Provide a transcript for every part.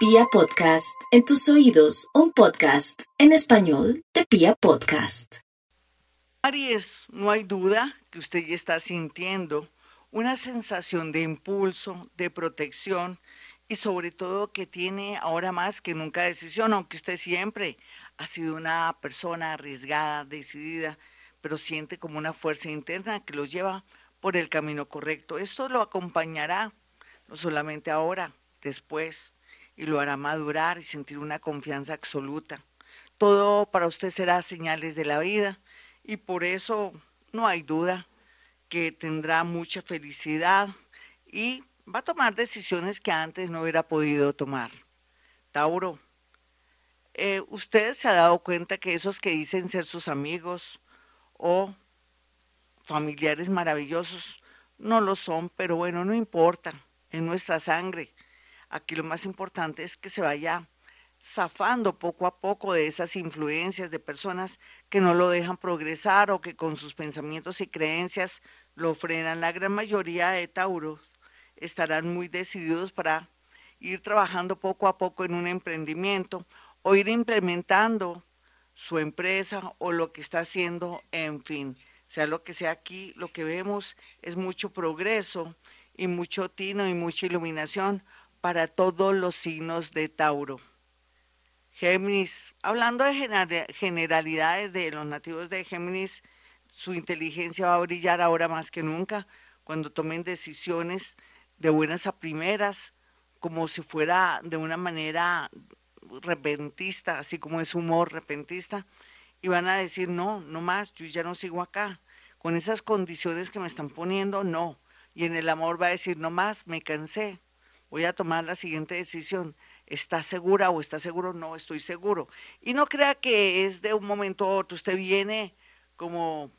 Pia Podcast, en tus oídos, un podcast en español de Pia Podcast. Aries, no hay duda que usted ya está sintiendo una sensación de impulso, de protección y sobre todo que tiene ahora más que nunca decisión, aunque usted siempre ha sido una persona arriesgada, decidida, pero siente como una fuerza interna que lo lleva por el camino correcto. Esto lo acompañará no solamente ahora, después, y lo hará madurar y sentir una confianza absoluta. Todo para usted será señales de la vida y por eso no hay duda que tendrá mucha felicidad y va a tomar decisiones que antes no hubiera podido tomar. Tauro, eh, usted se ha dado cuenta que esos que dicen ser sus amigos o familiares maravillosos no lo son, pero bueno, no importa en nuestra sangre. Aquí lo más importante es que se vaya zafando poco a poco de esas influencias de personas que no lo dejan progresar o que con sus pensamientos y creencias lo frenan. La gran mayoría de Tauros estarán muy decididos para ir trabajando poco a poco en un emprendimiento o ir implementando su empresa o lo que está haciendo, en fin, sea lo que sea aquí, lo que vemos es mucho progreso y mucho tino y mucha iluminación para todos los signos de Tauro. Géminis, hablando de generalidades de los nativos de Géminis, su inteligencia va a brillar ahora más que nunca. Cuando tomen decisiones de buenas a primeras, como si fuera de una manera repentista, así como es humor repentista, y van a decir, no, no más, yo ya no sigo acá, con esas condiciones que me están poniendo, no, y en el amor va a decir, no más, me cansé, voy a tomar la siguiente decisión. ¿Está segura o está seguro? No, estoy seguro. Y no crea que es de un momento a otro. Usted viene como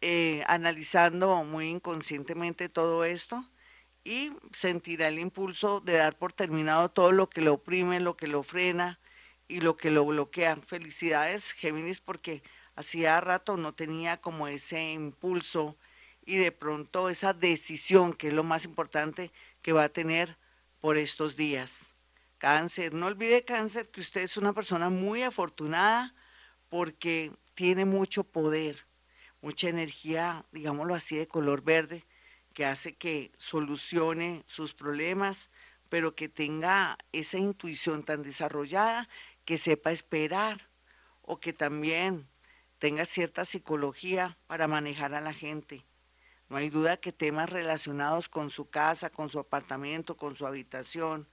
eh, analizando muy inconscientemente todo esto y sentirá el impulso de dar por terminado todo lo que lo oprime, lo que lo frena y lo que lo bloquea. Felicidades, Géminis, porque hacía rato no tenía como ese impulso y de pronto esa decisión, que es lo más importante que va a tener por estos días. Cáncer, no olvide cáncer que usted es una persona muy afortunada porque tiene mucho poder, mucha energía, digámoslo así, de color verde, que hace que solucione sus problemas, pero que tenga esa intuición tan desarrollada que sepa esperar o que también tenga cierta psicología para manejar a la gente. No hay duda que temas relacionados con su casa, con su apartamento, con su habitación,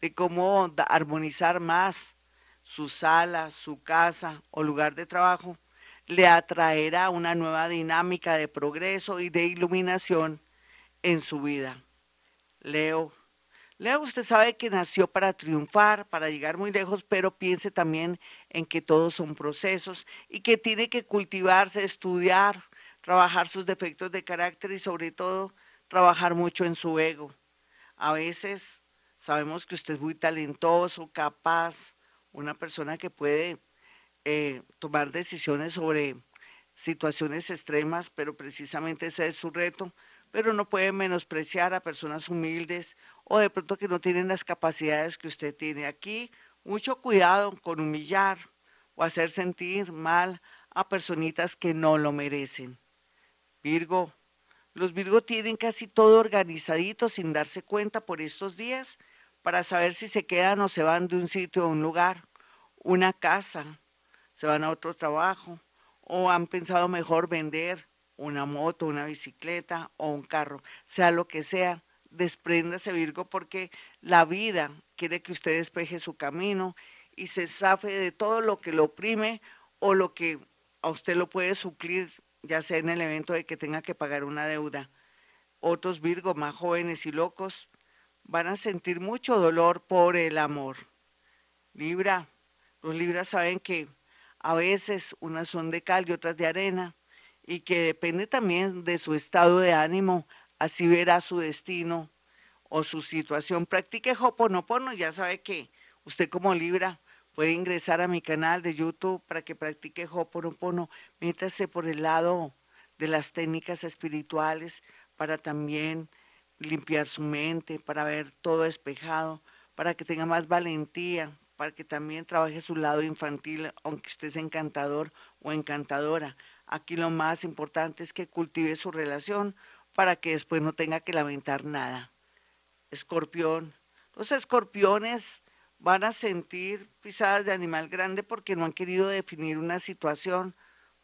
de cómo armonizar más su sala, su casa o lugar de trabajo, le atraerá una nueva dinámica de progreso y de iluminación en su vida. Leo. Leo, usted sabe que nació para triunfar, para llegar muy lejos, pero piense también en que todos son procesos y que tiene que cultivarse, estudiar, trabajar sus defectos de carácter y sobre todo trabajar mucho en su ego. A veces sabemos que usted es muy talentoso, capaz, una persona que puede eh, tomar decisiones sobre situaciones extremas, pero precisamente ese es su reto, pero no puede menospreciar a personas humildes o de pronto que no tienen las capacidades que usted tiene. Aquí mucho cuidado con humillar o hacer sentir mal a personitas que no lo merecen. Virgo, los Virgo tienen casi todo organizadito sin darse cuenta por estos días para saber si se quedan o se van de un sitio a un lugar, una casa, se van a otro trabajo o han pensado mejor vender una moto, una bicicleta o un carro, sea lo que sea, despréndase Virgo porque la vida quiere que usted despeje su camino y se zafe de todo lo que lo oprime o lo que a usted lo puede suplir ya sea en el evento de que tenga que pagar una deuda. Otros Virgo más jóvenes y locos van a sentir mucho dolor por el amor. Libra, los Libras saben que a veces unas son de cal y otras de arena y que depende también de su estado de ánimo, así verá su destino o su situación. Practique Hoponopono, ya sabe que usted como Libra puede ingresar a mi canal de YouTube para que practique Ho'oponopono. Métase por el lado de las técnicas espirituales para también limpiar su mente, para ver todo despejado, para que tenga más valentía, para que también trabaje su lado infantil, aunque usted es encantador o encantadora. Aquí lo más importante es que cultive su relación para que después no tenga que lamentar nada. Escorpión. Los escorpiones van a sentir pisadas de animal grande porque no han querido definir una situación,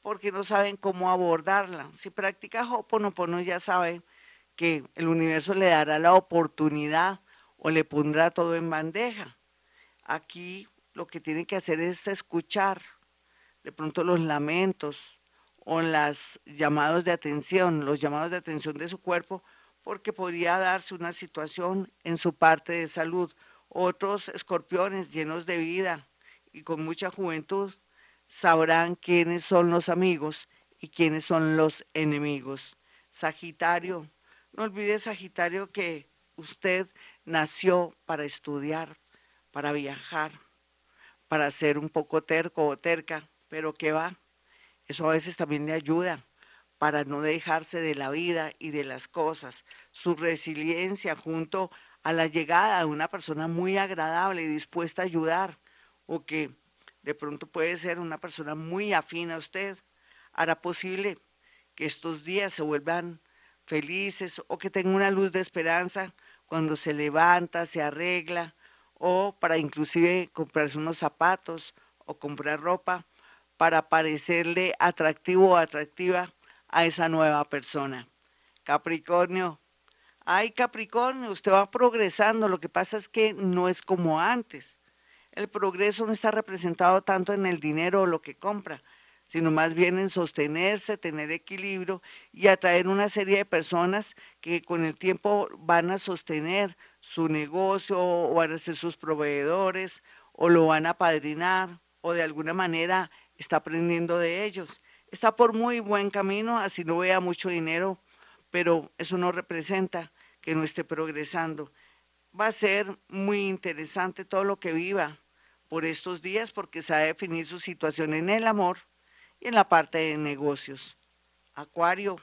porque no saben cómo abordarla. Si practica Hoponopono ya sabe que el universo le dará la oportunidad o le pondrá todo en bandeja. Aquí lo que tiene que hacer es escuchar de pronto los lamentos o los llamados de atención, los llamados de atención de su cuerpo, porque podría darse una situación en su parte de salud. Otros escorpiones llenos de vida y con mucha juventud sabrán quiénes son los amigos y quiénes son los enemigos. Sagitario, no olvide Sagitario que usted nació para estudiar, para viajar, para ser un poco terco o terca, pero que va, eso a veces también le ayuda para no dejarse de la vida y de las cosas. Su resiliencia junto a la llegada de una persona muy agradable y dispuesta a ayudar, o que de pronto puede ser una persona muy afín a usted, hará posible que estos días se vuelvan felices o que tenga una luz de esperanza cuando se levanta, se arregla, o para inclusive comprarse unos zapatos o comprar ropa para parecerle atractivo o atractiva a esa nueva persona. Capricornio, ay Capricornio, usted va progresando, lo que pasa es que no es como antes. El progreso no está representado tanto en el dinero o lo que compra, sino más bien en sostenerse, tener equilibrio y atraer una serie de personas que con el tiempo van a sostener su negocio o van a ser sus proveedores o lo van a padrinar o de alguna manera está aprendiendo de ellos. Está por muy buen camino, así no vea mucho dinero, pero eso no representa que no esté progresando. Va a ser muy interesante todo lo que viva por estos días porque se va a definir su situación en el amor y en la parte de negocios. Acuario.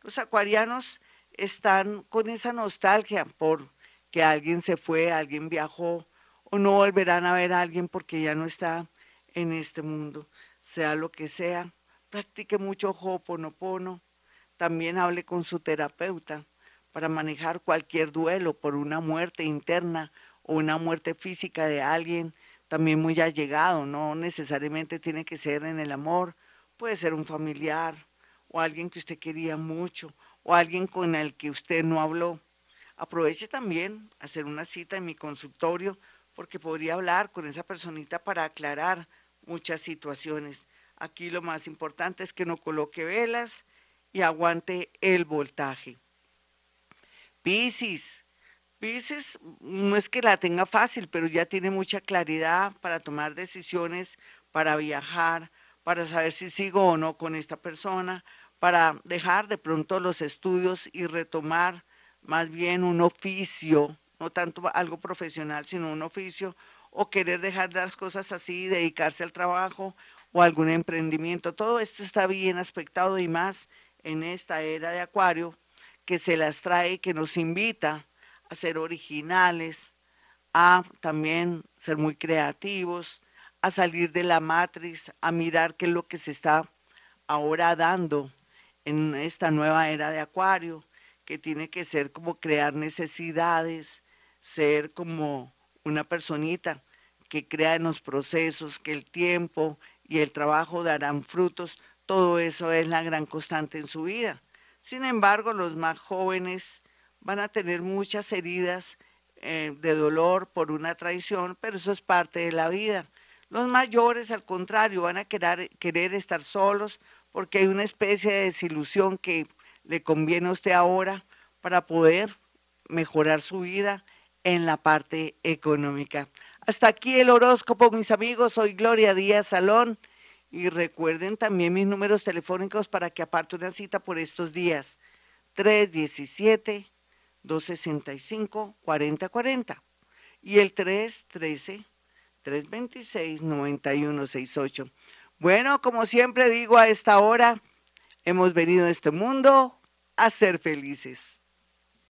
Los acuarianos están con esa nostalgia por que alguien se fue, alguien viajó o no volverán a ver a alguien porque ya no está en este mundo. Sea lo que sea, practique mucho hoponopono. También hable con su terapeuta para manejar cualquier duelo por una muerte interna o una muerte física de alguien también muy allegado, no necesariamente tiene que ser en el amor, Puede ser un familiar o alguien que usted quería mucho o alguien con el que usted no habló. Aproveche también hacer una cita en mi consultorio porque podría hablar con esa personita para aclarar muchas situaciones. Aquí lo más importante es que no coloque velas y aguante el voltaje. Piscis. Piscis no es que la tenga fácil, pero ya tiene mucha claridad para tomar decisiones, para viajar, para saber si sigo o no con esta persona, para dejar de pronto los estudios y retomar más bien un oficio, no tanto algo profesional, sino un oficio, o querer dejar las cosas así, dedicarse al trabajo o algún emprendimiento. Todo esto está bien aspectado y más en esta era de Acuario que se las trae, que nos invita a ser originales, a también ser muy creativos, a salir de la matriz, a mirar qué es lo que se está ahora dando en esta nueva era de Acuario, que tiene que ser como crear necesidades, ser como una personita que crea en los procesos, que el tiempo y el trabajo darán frutos. Todo eso es la gran constante en su vida. Sin embargo, los más jóvenes van a tener muchas heridas eh, de dolor por una traición, pero eso es parte de la vida. Los mayores, al contrario, van a querer, querer estar solos porque hay una especie de desilusión que le conviene a usted ahora para poder mejorar su vida en la parte económica. Hasta aquí el horóscopo, mis amigos. Soy Gloria Díaz Salón. Y recuerden también mis números telefónicos para que aparte una cita por estos días. 317-265-4040 y el 313 326-9168. Bueno, como siempre digo a esta hora, hemos venido a este mundo a ser felices.